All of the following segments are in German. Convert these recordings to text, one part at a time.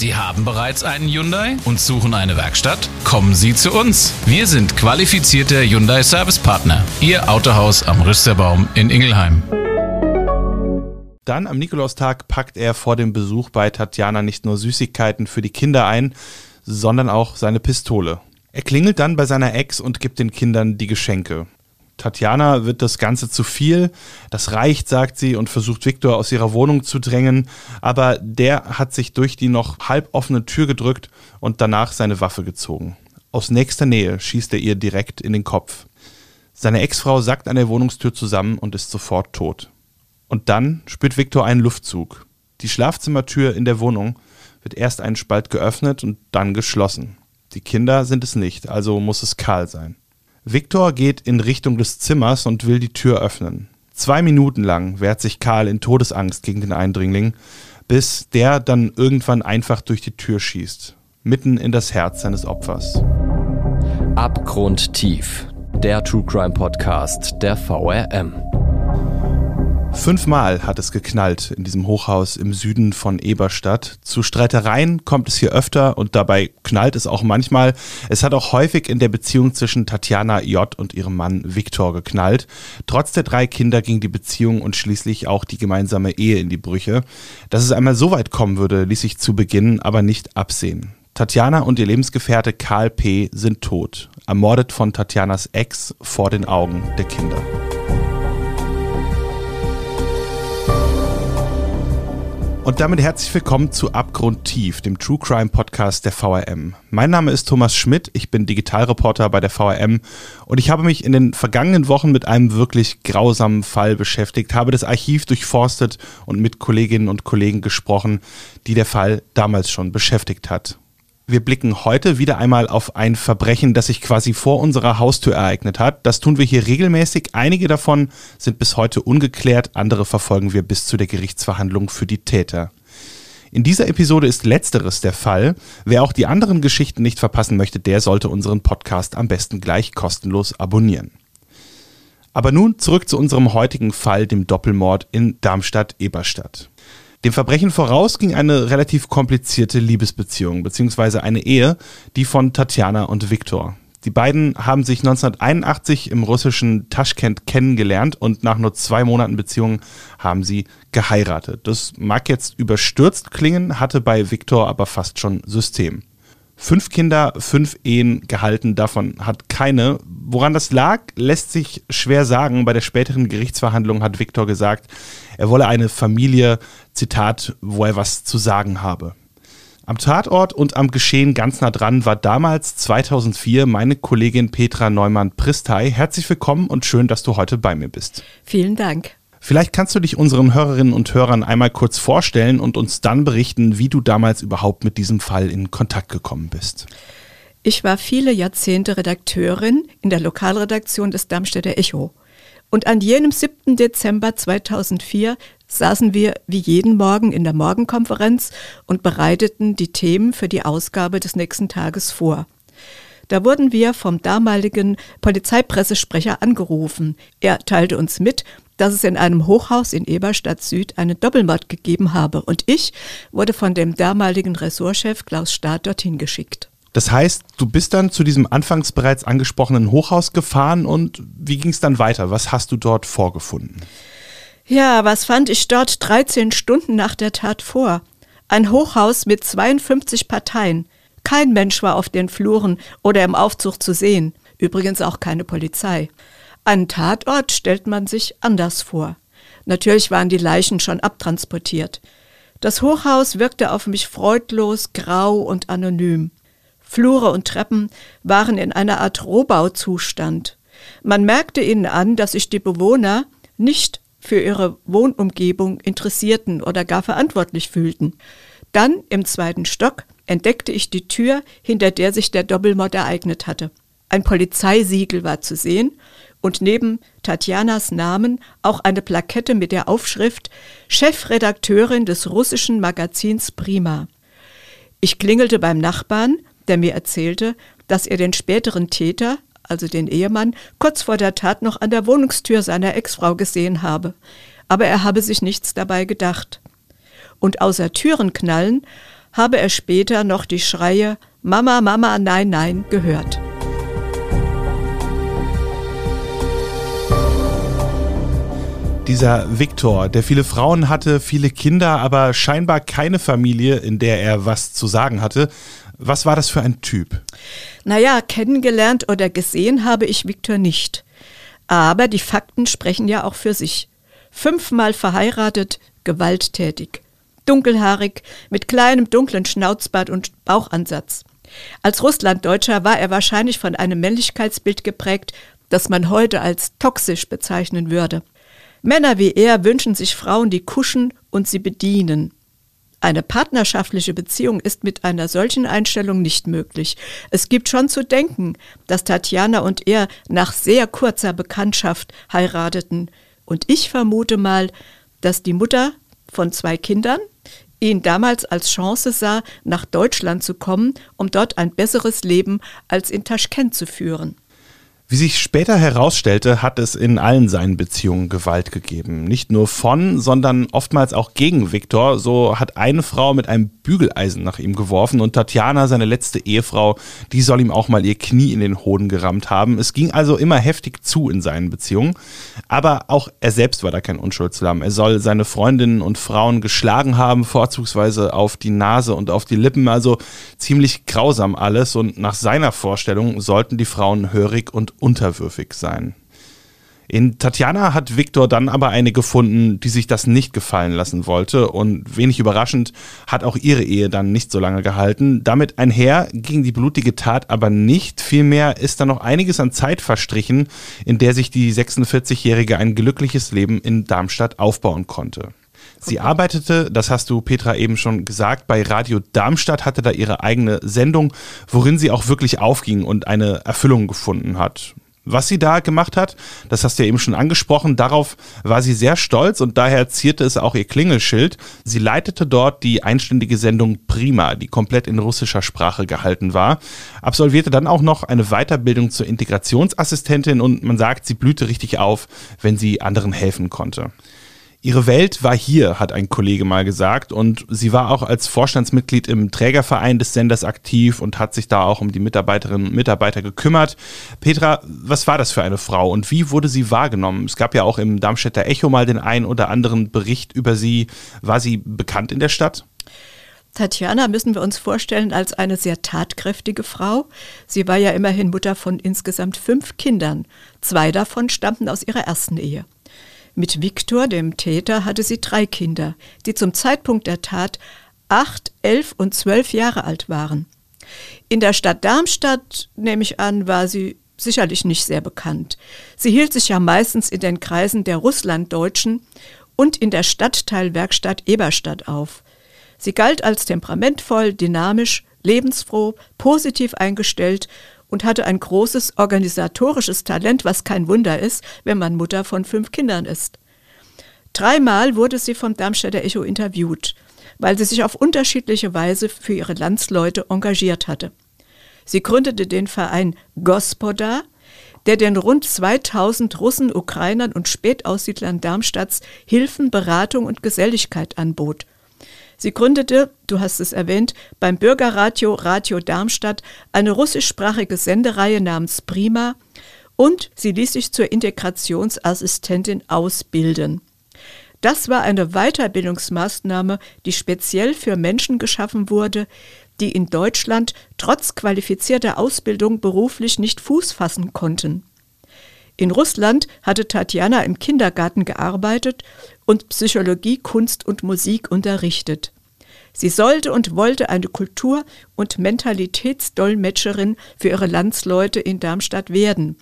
Sie haben bereits einen Hyundai und suchen eine Werkstatt? Kommen Sie zu uns. Wir sind qualifizierte Hyundai Service Partner. Ihr Autohaus am Rüsterbaum in Ingelheim. Dann am Nikolaustag packt er vor dem Besuch bei Tatjana nicht nur Süßigkeiten für die Kinder ein, sondern auch seine Pistole. Er klingelt dann bei seiner Ex und gibt den Kindern die Geschenke. Tatjana wird das Ganze zu viel. Das reicht, sagt sie, und versucht Viktor aus ihrer Wohnung zu drängen. Aber der hat sich durch die noch halb offene Tür gedrückt und danach seine Waffe gezogen. Aus nächster Nähe schießt er ihr direkt in den Kopf. Seine Ex-Frau sackt an der Wohnungstür zusammen und ist sofort tot. Und dann spürt Viktor einen Luftzug. Die Schlafzimmertür in der Wohnung wird erst einen Spalt geöffnet und dann geschlossen. Die Kinder sind es nicht, also muss es Karl sein. Viktor geht in Richtung des Zimmers und will die Tür öffnen. Zwei Minuten lang wehrt sich Karl in Todesangst gegen den Eindringling, bis der dann irgendwann einfach durch die Tür schießt, mitten in das Herz seines Opfers. Abgrundtief, der True Crime Podcast der VRM. Fünfmal hat es geknallt in diesem Hochhaus im Süden von Eberstadt. Zu Streitereien kommt es hier öfter und dabei knallt es auch manchmal. Es hat auch häufig in der Beziehung zwischen Tatjana J. und ihrem Mann Viktor geknallt. Trotz der drei Kinder ging die Beziehung und schließlich auch die gemeinsame Ehe in die Brüche. Dass es einmal so weit kommen würde, ließ sich zu Beginn aber nicht absehen. Tatjana und ihr Lebensgefährte Karl P. sind tot, ermordet von Tatjanas Ex vor den Augen der Kinder. Und damit herzlich willkommen zu Abgrundtief, dem True Crime Podcast der VRM. Mein Name ist Thomas Schmidt, ich bin Digitalreporter bei der VRM und ich habe mich in den vergangenen Wochen mit einem wirklich grausamen Fall beschäftigt, habe das Archiv durchforstet und mit Kolleginnen und Kollegen gesprochen, die der Fall damals schon beschäftigt hat. Wir blicken heute wieder einmal auf ein Verbrechen, das sich quasi vor unserer Haustür ereignet hat. Das tun wir hier regelmäßig. Einige davon sind bis heute ungeklärt, andere verfolgen wir bis zu der Gerichtsverhandlung für die Täter. In dieser Episode ist letzteres der Fall. Wer auch die anderen Geschichten nicht verpassen möchte, der sollte unseren Podcast am besten gleich kostenlos abonnieren. Aber nun zurück zu unserem heutigen Fall, dem Doppelmord in Darmstadt-Eberstadt. Dem Verbrechen voraus ging eine relativ komplizierte Liebesbeziehung beziehungsweise eine Ehe, die von Tatjana und Viktor. Die beiden haben sich 1981 im russischen Taschkent kennengelernt und nach nur zwei Monaten Beziehung haben sie geheiratet. Das mag jetzt überstürzt klingen, hatte bei Viktor aber fast schon System. Fünf Kinder, fünf Ehen gehalten, davon hat keine. Woran das lag, lässt sich schwer sagen. Bei der späteren Gerichtsverhandlung hat Viktor gesagt, er wolle eine Familie, Zitat, wo er was zu sagen habe. Am Tatort und am Geschehen ganz nah dran war damals 2004 meine Kollegin Petra Neumann-Pristay. Herzlich willkommen und schön, dass du heute bei mir bist. Vielen Dank. Vielleicht kannst du dich unseren Hörerinnen und Hörern einmal kurz vorstellen und uns dann berichten, wie du damals überhaupt mit diesem Fall in Kontakt gekommen bist. Ich war viele Jahrzehnte Redakteurin in der Lokalredaktion des Darmstädter Echo. Und an jenem 7. Dezember 2004 saßen wir wie jeden Morgen in der Morgenkonferenz und bereiteten die Themen für die Ausgabe des nächsten Tages vor. Da wurden wir vom damaligen Polizeipressesprecher angerufen. Er teilte uns mit, dass es in einem Hochhaus in Eberstadt Süd einen Doppelmord gegeben habe und ich wurde von dem damaligen Ressortchef Klaus Staat dorthin geschickt. Das heißt, du bist dann zu diesem anfangs bereits angesprochenen Hochhaus gefahren und wie ging es dann weiter? Was hast du dort vorgefunden? Ja, was fand ich dort 13 Stunden nach der Tat vor? Ein Hochhaus mit 52 Parteien. Kein Mensch war auf den Fluren oder im Aufzug zu sehen. Übrigens auch keine Polizei. Einen Tatort stellt man sich anders vor. Natürlich waren die Leichen schon abtransportiert. Das Hochhaus wirkte auf mich freudlos, grau und anonym. Flure und Treppen waren in einer Art Rohbauzustand. Man merkte ihnen an, dass sich die Bewohner nicht für ihre Wohnumgebung interessierten oder gar verantwortlich fühlten. Dann im zweiten Stock entdeckte ich die Tür, hinter der sich der Doppelmord ereignet hatte. Ein Polizeisiegel war zu sehen und neben Tatjanas Namen auch eine Plakette mit der Aufschrift Chefredakteurin des russischen Magazins Prima. Ich klingelte beim Nachbarn, der mir erzählte, dass er den späteren Täter, also den Ehemann, kurz vor der Tat noch an der Wohnungstür seiner Ex-Frau gesehen habe. Aber er habe sich nichts dabei gedacht. Und außer Türenknallen habe er später noch die Schreie Mama, Mama, nein, nein gehört. Dieser Viktor, der viele Frauen hatte, viele Kinder, aber scheinbar keine Familie, in der er was zu sagen hatte. Was war das für ein Typ? Naja, kennengelernt oder gesehen habe ich Viktor nicht. Aber die Fakten sprechen ja auch für sich. Fünfmal verheiratet, gewalttätig. Dunkelhaarig, mit kleinem dunklen Schnauzbart und Bauchansatz. Als Russlanddeutscher war er wahrscheinlich von einem Männlichkeitsbild geprägt, das man heute als toxisch bezeichnen würde. Männer wie er wünschen sich Frauen, die kuschen und sie bedienen. Eine partnerschaftliche Beziehung ist mit einer solchen Einstellung nicht möglich. Es gibt schon zu denken, dass Tatjana und er nach sehr kurzer Bekanntschaft heirateten. Und ich vermute mal, dass die Mutter von zwei Kindern ihn damals als Chance sah, nach Deutschland zu kommen, um dort ein besseres Leben als in Taschkent zu führen. Wie sich später herausstellte, hat es in allen seinen Beziehungen Gewalt gegeben. Nicht nur von, sondern oftmals auch gegen Viktor. So hat eine Frau mit einem Bügeleisen nach ihm geworfen und Tatjana, seine letzte Ehefrau, die soll ihm auch mal ihr Knie in den Hoden gerammt haben. Es ging also immer heftig zu in seinen Beziehungen. Aber auch er selbst war da kein Unschuldslamm. Er soll seine Freundinnen und Frauen geschlagen haben, vorzugsweise auf die Nase und auf die Lippen. Also ziemlich grausam alles. Und nach seiner Vorstellung sollten die Frauen hörig und unterwürfig sein. In Tatjana hat Viktor dann aber eine gefunden, die sich das nicht gefallen lassen wollte und wenig überraschend hat auch ihre Ehe dann nicht so lange gehalten. Damit einher ging die blutige Tat aber nicht, vielmehr ist da noch einiges an Zeit verstrichen, in der sich die 46-Jährige ein glückliches Leben in Darmstadt aufbauen konnte. Sie arbeitete, das hast du Petra eben schon gesagt, bei Radio Darmstadt, hatte da ihre eigene Sendung, worin sie auch wirklich aufging und eine Erfüllung gefunden hat. Was sie da gemacht hat, das hast du ja eben schon angesprochen, darauf war sie sehr stolz und daher zierte es auch ihr Klingelschild. Sie leitete dort die einstündige Sendung Prima, die komplett in russischer Sprache gehalten war, absolvierte dann auch noch eine Weiterbildung zur Integrationsassistentin und man sagt, sie blühte richtig auf, wenn sie anderen helfen konnte. Ihre Welt war hier, hat ein Kollege mal gesagt. Und sie war auch als Vorstandsmitglied im Trägerverein des Senders aktiv und hat sich da auch um die Mitarbeiterinnen und Mitarbeiter gekümmert. Petra, was war das für eine Frau und wie wurde sie wahrgenommen? Es gab ja auch im Darmstädter Echo mal den einen oder anderen Bericht über sie. War sie bekannt in der Stadt? Tatjana müssen wir uns vorstellen als eine sehr tatkräftige Frau. Sie war ja immerhin Mutter von insgesamt fünf Kindern. Zwei davon stammten aus ihrer ersten Ehe. Mit Viktor, dem Täter, hatte sie drei Kinder, die zum Zeitpunkt der Tat acht, elf und zwölf Jahre alt waren. In der Stadt Darmstadt, nehme ich an, war sie sicherlich nicht sehr bekannt. Sie hielt sich ja meistens in den Kreisen der Russlanddeutschen und in der Stadtteilwerkstatt Eberstadt auf. Sie galt als temperamentvoll, dynamisch, lebensfroh, positiv eingestellt und hatte ein großes organisatorisches Talent, was kein Wunder ist, wenn man Mutter von fünf Kindern ist. Dreimal wurde sie vom Darmstädter Echo interviewt, weil sie sich auf unterschiedliche Weise für ihre Landsleute engagiert hatte. Sie gründete den Verein Gospoda, der den rund 2000 Russen, Ukrainern und Spätaussiedlern Darmstadts Hilfen, Beratung und Geselligkeit anbot – Sie gründete, du hast es erwähnt, beim Bürgerradio Radio Darmstadt eine russischsprachige Sendereihe namens Prima und sie ließ sich zur Integrationsassistentin ausbilden. Das war eine Weiterbildungsmaßnahme, die speziell für Menschen geschaffen wurde, die in Deutschland trotz qualifizierter Ausbildung beruflich nicht Fuß fassen konnten. In Russland hatte Tatjana im Kindergarten gearbeitet und Psychologie, Kunst und Musik unterrichtet. Sie sollte und wollte eine Kultur- und Mentalitätsdolmetscherin für ihre Landsleute in Darmstadt werden.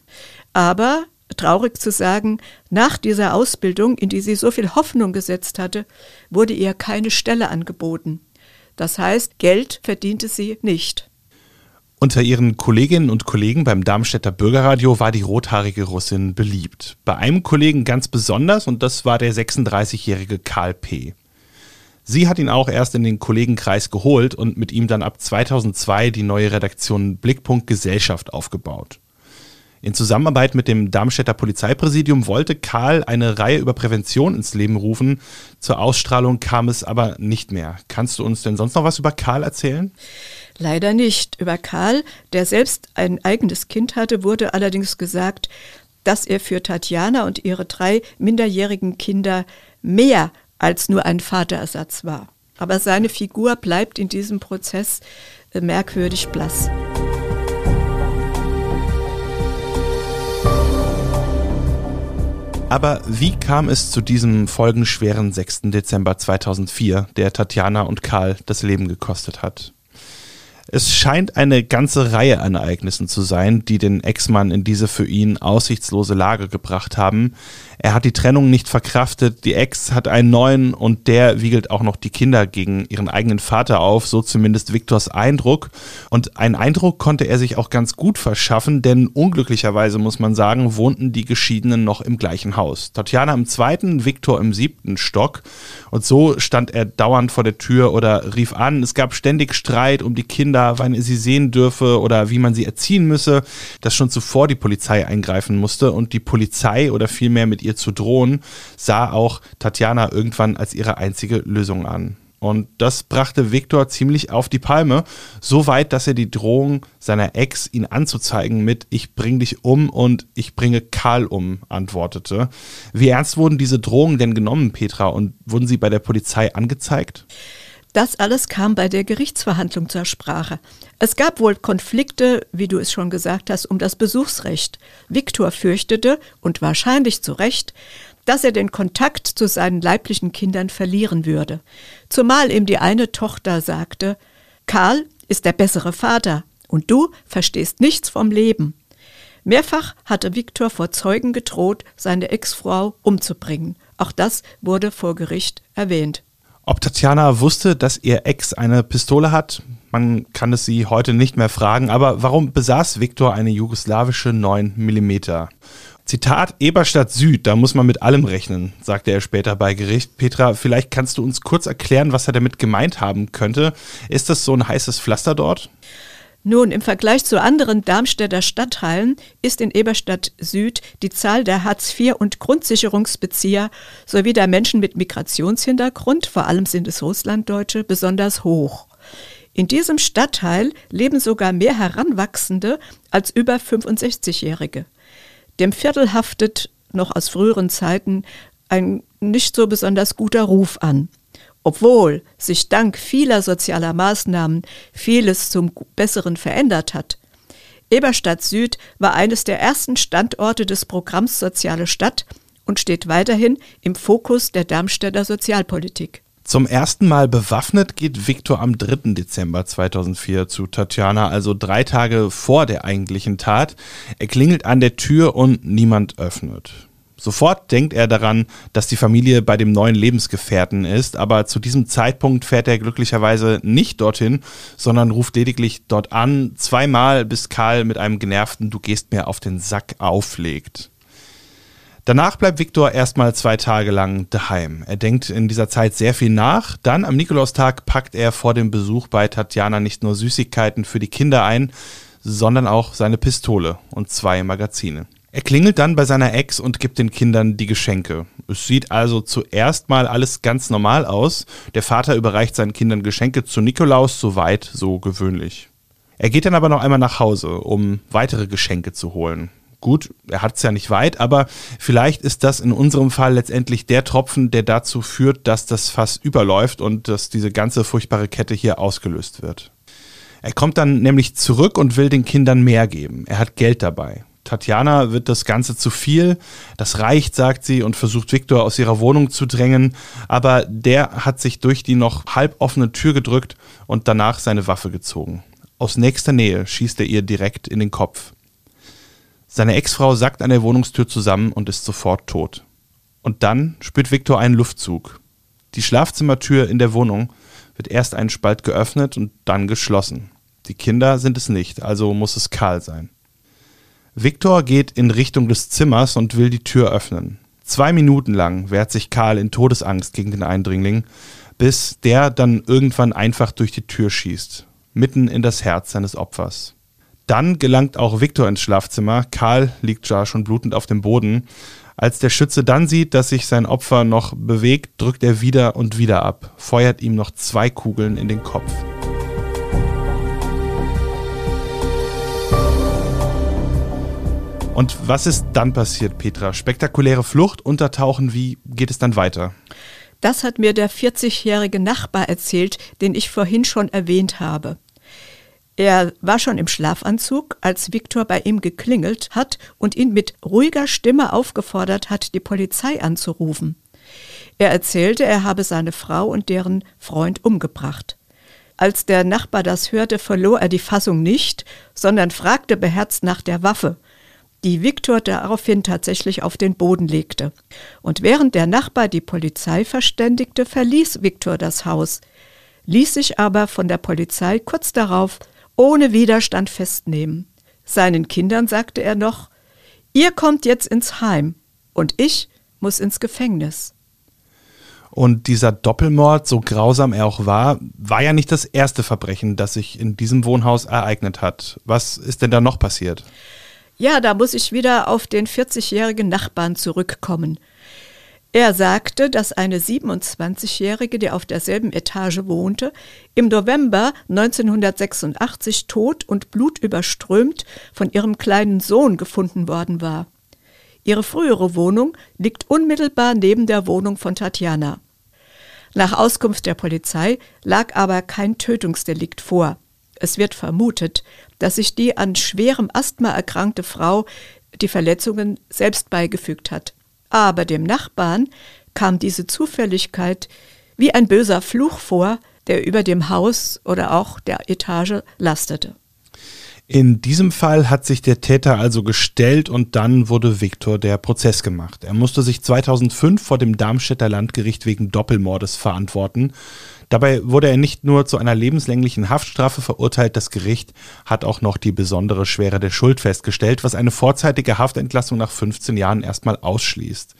Aber, traurig zu sagen, nach dieser Ausbildung, in die sie so viel Hoffnung gesetzt hatte, wurde ihr keine Stelle angeboten. Das heißt, Geld verdiente sie nicht. Unter ihren Kolleginnen und Kollegen beim Darmstädter Bürgerradio war die rothaarige Russin beliebt. Bei einem Kollegen ganz besonders und das war der 36-jährige Karl P. Sie hat ihn auch erst in den Kollegenkreis geholt und mit ihm dann ab 2002 die neue Redaktion Blickpunkt Gesellschaft aufgebaut. In Zusammenarbeit mit dem Darmstädter Polizeipräsidium wollte Karl eine Reihe über Prävention ins Leben rufen. Zur Ausstrahlung kam es aber nicht mehr. Kannst du uns denn sonst noch was über Karl erzählen? Leider nicht. Über Karl, der selbst ein eigenes Kind hatte, wurde allerdings gesagt, dass er für Tatjana und ihre drei minderjährigen Kinder mehr als nur ein Vaterersatz war. Aber seine Figur bleibt in diesem Prozess äh, merkwürdig blass. Aber wie kam es zu diesem folgenschweren 6. Dezember 2004, der Tatjana und Karl das Leben gekostet hat? Es scheint eine ganze Reihe an Ereignissen zu sein, die den Ex-Mann in diese für ihn aussichtslose Lage gebracht haben. Er hat die Trennung nicht verkraftet, die Ex hat einen neuen und der wiegelt auch noch die Kinder gegen ihren eigenen Vater auf, so zumindest Viktors Eindruck. Und einen Eindruck konnte er sich auch ganz gut verschaffen, denn unglücklicherweise muss man sagen, wohnten die Geschiedenen noch im gleichen Haus. Tatjana im zweiten, Viktor im siebten Stock. Und so stand er dauernd vor der Tür oder rief an. Es gab ständig Streit um die Kinder, wann er sie sehen dürfe oder wie man sie erziehen müsse, dass schon zuvor die Polizei eingreifen musste und die Polizei oder vielmehr mit ihr zu drohen, sah auch Tatjana irgendwann als ihre einzige Lösung an. Und das brachte Viktor ziemlich auf die Palme, so weit, dass er die Drohung seiner Ex, ihn anzuzeigen, mit Ich bring dich um und ich bringe Karl um, antwortete. Wie ernst wurden diese Drohungen denn genommen, Petra, und wurden sie bei der Polizei angezeigt? Das alles kam bei der Gerichtsverhandlung zur Sprache. Es gab wohl Konflikte, wie du es schon gesagt hast, um das Besuchsrecht. Viktor fürchtete, und wahrscheinlich zu Recht, dass er den Kontakt zu seinen leiblichen Kindern verlieren würde. Zumal ihm die eine Tochter sagte, Karl ist der bessere Vater und du verstehst nichts vom Leben. Mehrfach hatte Viktor vor Zeugen gedroht, seine Ex-Frau umzubringen. Auch das wurde vor Gericht erwähnt. Ob Tatjana wusste, dass ihr Ex eine Pistole hat, man kann es sie heute nicht mehr fragen, aber warum besaß Viktor eine jugoslawische 9 mm? Zitat Eberstadt Süd, da muss man mit allem rechnen, sagte er später bei Gericht. Petra, vielleicht kannst du uns kurz erklären, was er damit gemeint haben könnte. Ist das so ein heißes Pflaster dort? Nun, im Vergleich zu anderen Darmstädter Stadtteilen ist in Eberstadt Süd die Zahl der Hartz-IV- und Grundsicherungsbezieher sowie der Menschen mit Migrationshintergrund, vor allem sind es Russlanddeutsche, besonders hoch. In diesem Stadtteil leben sogar mehr Heranwachsende als über 65-Jährige. Dem Viertel haftet noch aus früheren Zeiten ein nicht so besonders guter Ruf an. Obwohl sich dank vieler sozialer Maßnahmen vieles zum Besseren verändert hat. Eberstadt Süd war eines der ersten Standorte des Programms Soziale Stadt und steht weiterhin im Fokus der Darmstädter Sozialpolitik. Zum ersten Mal bewaffnet geht Viktor am 3. Dezember 2004 zu Tatjana, also drei Tage vor der eigentlichen Tat. Er klingelt an der Tür und niemand öffnet. Sofort denkt er daran, dass die Familie bei dem neuen Lebensgefährten ist, aber zu diesem Zeitpunkt fährt er glücklicherweise nicht dorthin, sondern ruft lediglich dort an, zweimal, bis Karl mit einem genervten Du gehst mir auf den Sack auflegt. Danach bleibt Viktor erstmal zwei Tage lang daheim. Er denkt in dieser Zeit sehr viel nach. Dann am Nikolaustag packt er vor dem Besuch bei Tatjana nicht nur Süßigkeiten für die Kinder ein, sondern auch seine Pistole und zwei Magazine. Er klingelt dann bei seiner Ex und gibt den Kindern die Geschenke. Es sieht also zuerst mal alles ganz normal aus. Der Vater überreicht seinen Kindern Geschenke zu Nikolaus, so weit, so gewöhnlich. Er geht dann aber noch einmal nach Hause, um weitere Geschenke zu holen. Gut, er hat es ja nicht weit, aber vielleicht ist das in unserem Fall letztendlich der Tropfen, der dazu führt, dass das Fass überläuft und dass diese ganze furchtbare Kette hier ausgelöst wird. Er kommt dann nämlich zurück und will den Kindern mehr geben. Er hat Geld dabei. Tatjana wird das Ganze zu viel. Das reicht, sagt sie, und versucht Viktor aus ihrer Wohnung zu drängen. Aber der hat sich durch die noch halb offene Tür gedrückt und danach seine Waffe gezogen. Aus nächster Nähe schießt er ihr direkt in den Kopf. Seine Ex-Frau sackt an der Wohnungstür zusammen und ist sofort tot. Und dann spürt Viktor einen Luftzug. Die Schlafzimmertür in der Wohnung wird erst einen Spalt geöffnet und dann geschlossen. Die Kinder sind es nicht, also muss es Karl sein. Viktor geht in Richtung des Zimmers und will die Tür öffnen. Zwei Minuten lang wehrt sich Karl in Todesangst gegen den Eindringling, bis der dann irgendwann einfach durch die Tür schießt, mitten in das Herz seines Opfers. Dann gelangt auch Viktor ins Schlafzimmer. Karl liegt da schon blutend auf dem Boden. Als der Schütze dann sieht, dass sich sein Opfer noch bewegt, drückt er wieder und wieder ab, feuert ihm noch zwei Kugeln in den Kopf. Und was ist dann passiert, Petra? Spektakuläre Flucht, Untertauchen, wie geht es dann weiter? Das hat mir der 40-jährige Nachbar erzählt, den ich vorhin schon erwähnt habe. Er war schon im Schlafanzug, als Viktor bei ihm geklingelt hat und ihn mit ruhiger Stimme aufgefordert hat, die Polizei anzurufen. Er erzählte, er habe seine Frau und deren Freund umgebracht. Als der Nachbar das hörte, verlor er die Fassung nicht, sondern fragte beherzt nach der Waffe, die Viktor daraufhin tatsächlich auf den Boden legte. Und während der Nachbar die Polizei verständigte, verließ Viktor das Haus, ließ sich aber von der Polizei kurz darauf ohne Widerstand festnehmen. Seinen Kindern sagte er noch, ihr kommt jetzt ins Heim und ich muss ins Gefängnis. Und dieser Doppelmord, so grausam er auch war, war ja nicht das erste Verbrechen, das sich in diesem Wohnhaus ereignet hat. Was ist denn da noch passiert? Ja, da muss ich wieder auf den 40-jährigen Nachbarn zurückkommen. Er sagte, dass eine 27-Jährige, die auf derselben Etage wohnte, im November 1986 tot und blutüberströmt von ihrem kleinen Sohn gefunden worden war. Ihre frühere Wohnung liegt unmittelbar neben der Wohnung von Tatjana. Nach Auskunft der Polizei lag aber kein Tötungsdelikt vor. Es wird vermutet, dass sich die an schwerem Asthma erkrankte Frau die Verletzungen selbst beigefügt hat. Aber dem Nachbarn kam diese Zufälligkeit wie ein böser Fluch vor, der über dem Haus oder auch der Etage lastete. In diesem Fall hat sich der Täter also gestellt und dann wurde Viktor der Prozess gemacht. Er musste sich 2005 vor dem Darmstädter Landgericht wegen Doppelmordes verantworten. Dabei wurde er nicht nur zu einer lebenslänglichen Haftstrafe verurteilt, das Gericht hat auch noch die besondere Schwere der Schuld festgestellt, was eine vorzeitige Haftentlassung nach 15 Jahren erstmal ausschließt.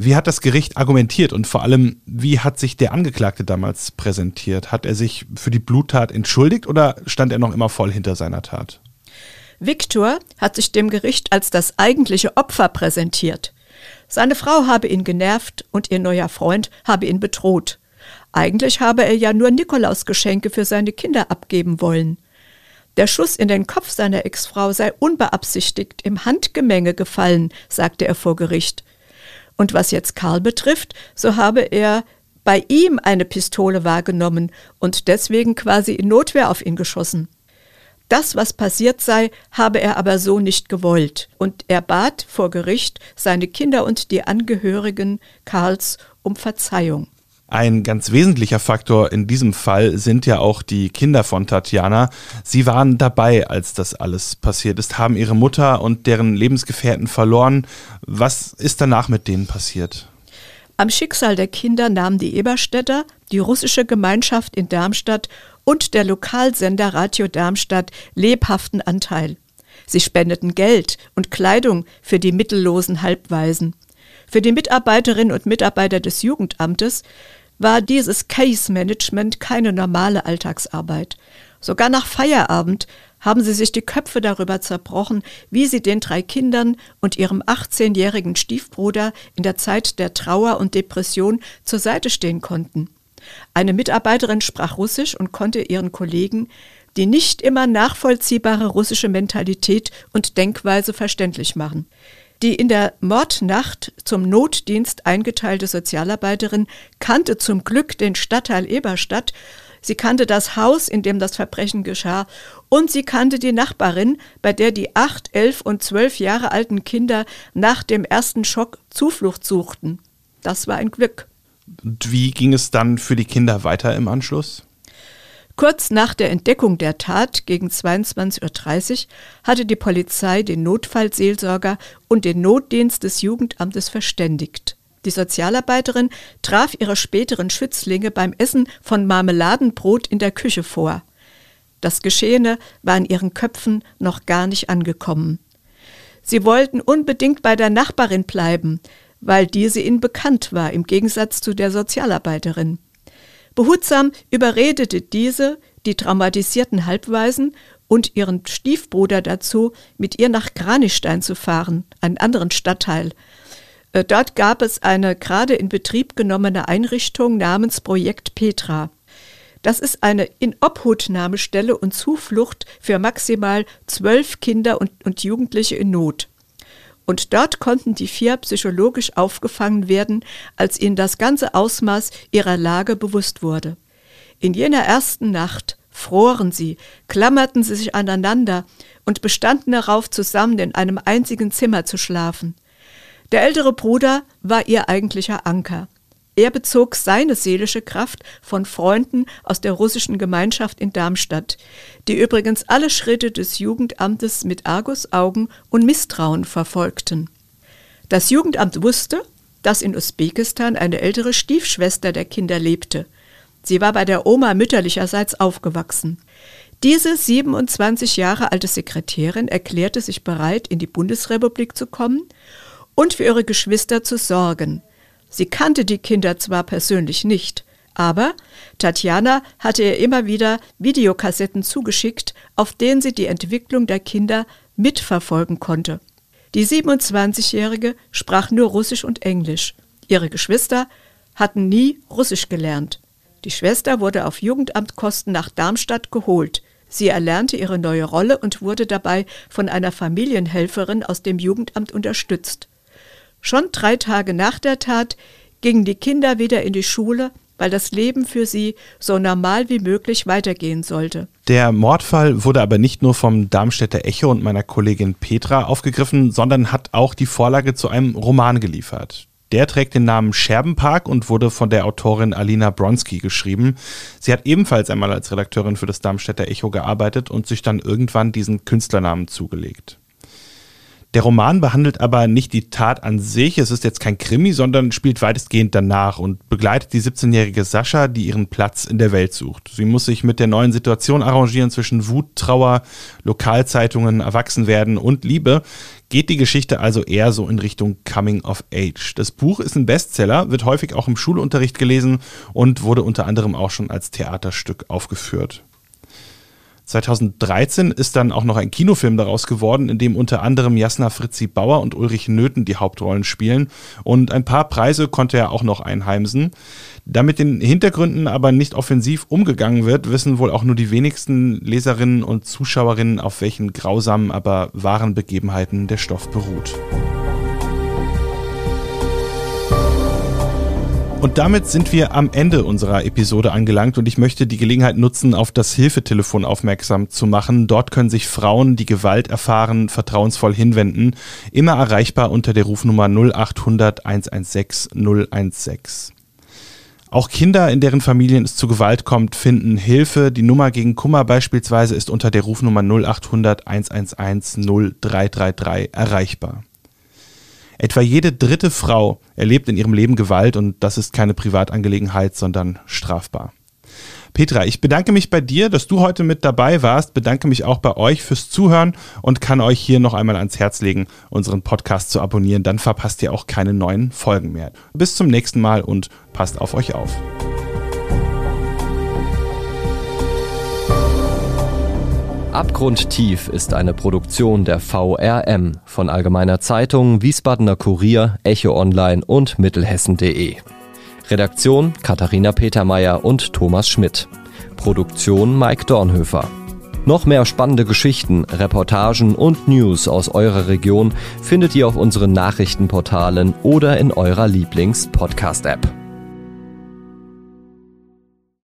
Wie hat das Gericht argumentiert und vor allem, wie hat sich der Angeklagte damals präsentiert? Hat er sich für die Bluttat entschuldigt oder stand er noch immer voll hinter seiner Tat? Viktor hat sich dem Gericht als das eigentliche Opfer präsentiert. Seine Frau habe ihn genervt und ihr neuer Freund habe ihn bedroht. Eigentlich habe er ja nur Nikolausgeschenke für seine Kinder abgeben wollen. Der Schuss in den Kopf seiner Ex-Frau sei unbeabsichtigt im Handgemenge gefallen, sagte er vor Gericht. Und was jetzt Karl betrifft, so habe er bei ihm eine Pistole wahrgenommen und deswegen quasi in Notwehr auf ihn geschossen. Das, was passiert sei, habe er aber so nicht gewollt, und er bat vor Gericht seine Kinder und die Angehörigen Karls um Verzeihung. Ein ganz wesentlicher Faktor in diesem Fall sind ja auch die Kinder von Tatjana. Sie waren dabei, als das alles passiert ist, haben ihre Mutter und deren Lebensgefährten verloren. Was ist danach mit denen passiert? Am Schicksal der Kinder nahmen die Eberstädter, die russische Gemeinschaft in Darmstadt und der Lokalsender Radio Darmstadt lebhaften Anteil. Sie spendeten Geld und Kleidung für die mittellosen Halbwaisen. Für die Mitarbeiterinnen und Mitarbeiter des Jugendamtes war dieses Case Management keine normale Alltagsarbeit. Sogar nach Feierabend haben sie sich die Köpfe darüber zerbrochen, wie sie den drei Kindern und ihrem 18-jährigen Stiefbruder in der Zeit der Trauer und Depression zur Seite stehen konnten. Eine Mitarbeiterin sprach Russisch und konnte ihren Kollegen die nicht immer nachvollziehbare russische Mentalität und Denkweise verständlich machen. Die in der Mordnacht zum Notdienst eingeteilte Sozialarbeiterin kannte zum Glück den Stadtteil Eberstadt, sie kannte das Haus, in dem das Verbrechen geschah, und sie kannte die Nachbarin, bei der die acht, elf und zwölf Jahre alten Kinder nach dem ersten Schock Zuflucht suchten. Das war ein Glück. Und wie ging es dann für die Kinder weiter im Anschluss? Kurz nach der Entdeckung der Tat gegen 22.30 Uhr hatte die Polizei den Notfallseelsorger und den Notdienst des Jugendamtes verständigt. Die Sozialarbeiterin traf ihre späteren Schützlinge beim Essen von Marmeladenbrot in der Küche vor. Das Geschehene war in ihren Köpfen noch gar nicht angekommen. Sie wollten unbedingt bei der Nachbarin bleiben, weil diese ihnen bekannt war, im Gegensatz zu der Sozialarbeiterin. Behutsam überredete diese die traumatisierten Halbwaisen und ihren Stiefbruder dazu, mit ihr nach Kranichstein zu fahren, einen anderen Stadtteil. Äh, dort gab es eine gerade in Betrieb genommene Einrichtung namens Projekt Petra. Das ist eine Inobhutnahmestelle und Zuflucht für maximal zwölf Kinder und, und Jugendliche in Not. Und dort konnten die vier psychologisch aufgefangen werden, als ihnen das ganze Ausmaß ihrer Lage bewusst wurde. In jener ersten Nacht froren sie, klammerten sie sich aneinander und bestanden darauf, zusammen in einem einzigen Zimmer zu schlafen. Der ältere Bruder war ihr eigentlicher Anker. Er bezog seine seelische Kraft von Freunden aus der russischen Gemeinschaft in Darmstadt, die übrigens alle Schritte des Jugendamtes mit Argusaugen und Misstrauen verfolgten. Das Jugendamt wusste, dass in Usbekistan eine ältere Stiefschwester der Kinder lebte. Sie war bei der Oma mütterlicherseits aufgewachsen. Diese 27 Jahre alte Sekretärin erklärte sich bereit, in die Bundesrepublik zu kommen und für ihre Geschwister zu sorgen. Sie kannte die Kinder zwar persönlich nicht, aber Tatjana hatte ihr immer wieder Videokassetten zugeschickt, auf denen sie die Entwicklung der Kinder mitverfolgen konnte. Die 27-Jährige sprach nur Russisch und Englisch. Ihre Geschwister hatten nie Russisch gelernt. Die Schwester wurde auf Jugendamtkosten nach Darmstadt geholt. Sie erlernte ihre neue Rolle und wurde dabei von einer Familienhelferin aus dem Jugendamt unterstützt. Schon drei Tage nach der Tat gingen die Kinder wieder in die Schule, weil das Leben für sie so normal wie möglich weitergehen sollte. Der Mordfall wurde aber nicht nur vom Darmstädter Echo und meiner Kollegin Petra aufgegriffen, sondern hat auch die Vorlage zu einem Roman geliefert. Der trägt den Namen Scherbenpark und wurde von der Autorin Alina Bronski geschrieben. Sie hat ebenfalls einmal als Redakteurin für das Darmstädter Echo gearbeitet und sich dann irgendwann diesen Künstlernamen zugelegt. Der Roman behandelt aber nicht die Tat an sich, es ist jetzt kein Krimi, sondern spielt weitestgehend danach und begleitet die 17-jährige Sascha, die ihren Platz in der Welt sucht. Sie muss sich mit der neuen Situation arrangieren zwischen Wut, Trauer, Lokalzeitungen, Erwachsenwerden und Liebe. Geht die Geschichte also eher so in Richtung Coming of Age. Das Buch ist ein Bestseller, wird häufig auch im Schulunterricht gelesen und wurde unter anderem auch schon als Theaterstück aufgeführt. 2013 ist dann auch noch ein Kinofilm daraus geworden, in dem unter anderem Jasna Fritzi Bauer und Ulrich Nöthen die Hauptrollen spielen. Und ein paar Preise konnte er auch noch einheimsen. Da mit den Hintergründen aber nicht offensiv umgegangen wird, wissen wohl auch nur die wenigsten Leserinnen und Zuschauerinnen, auf welchen grausamen, aber wahren Begebenheiten der Stoff beruht. Und damit sind wir am Ende unserer Episode angelangt und ich möchte die Gelegenheit nutzen, auf das Hilfetelefon aufmerksam zu machen. Dort können sich Frauen, die Gewalt erfahren, vertrauensvoll hinwenden. Immer erreichbar unter der Rufnummer 0800 116 016. Auch Kinder, in deren Familien es zu Gewalt kommt, finden Hilfe. Die Nummer gegen Kummer beispielsweise ist unter der Rufnummer 0800 111 0333 erreichbar. Etwa jede dritte Frau erlebt in ihrem Leben Gewalt und das ist keine Privatangelegenheit, sondern strafbar. Petra, ich bedanke mich bei dir, dass du heute mit dabei warst, bedanke mich auch bei euch fürs Zuhören und kann euch hier noch einmal ans Herz legen, unseren Podcast zu abonnieren, dann verpasst ihr auch keine neuen Folgen mehr. Bis zum nächsten Mal und passt auf euch auf. Abgrundtief ist eine Produktion der VRM von Allgemeiner Zeitung, Wiesbadener Kurier, Echo Online und Mittelhessen.de. Redaktion Katharina Petermeier und Thomas Schmidt. Produktion Mike Dornhöfer. Noch mehr spannende Geschichten, Reportagen und News aus eurer Region findet ihr auf unseren Nachrichtenportalen oder in eurer Lieblings-Podcast-App.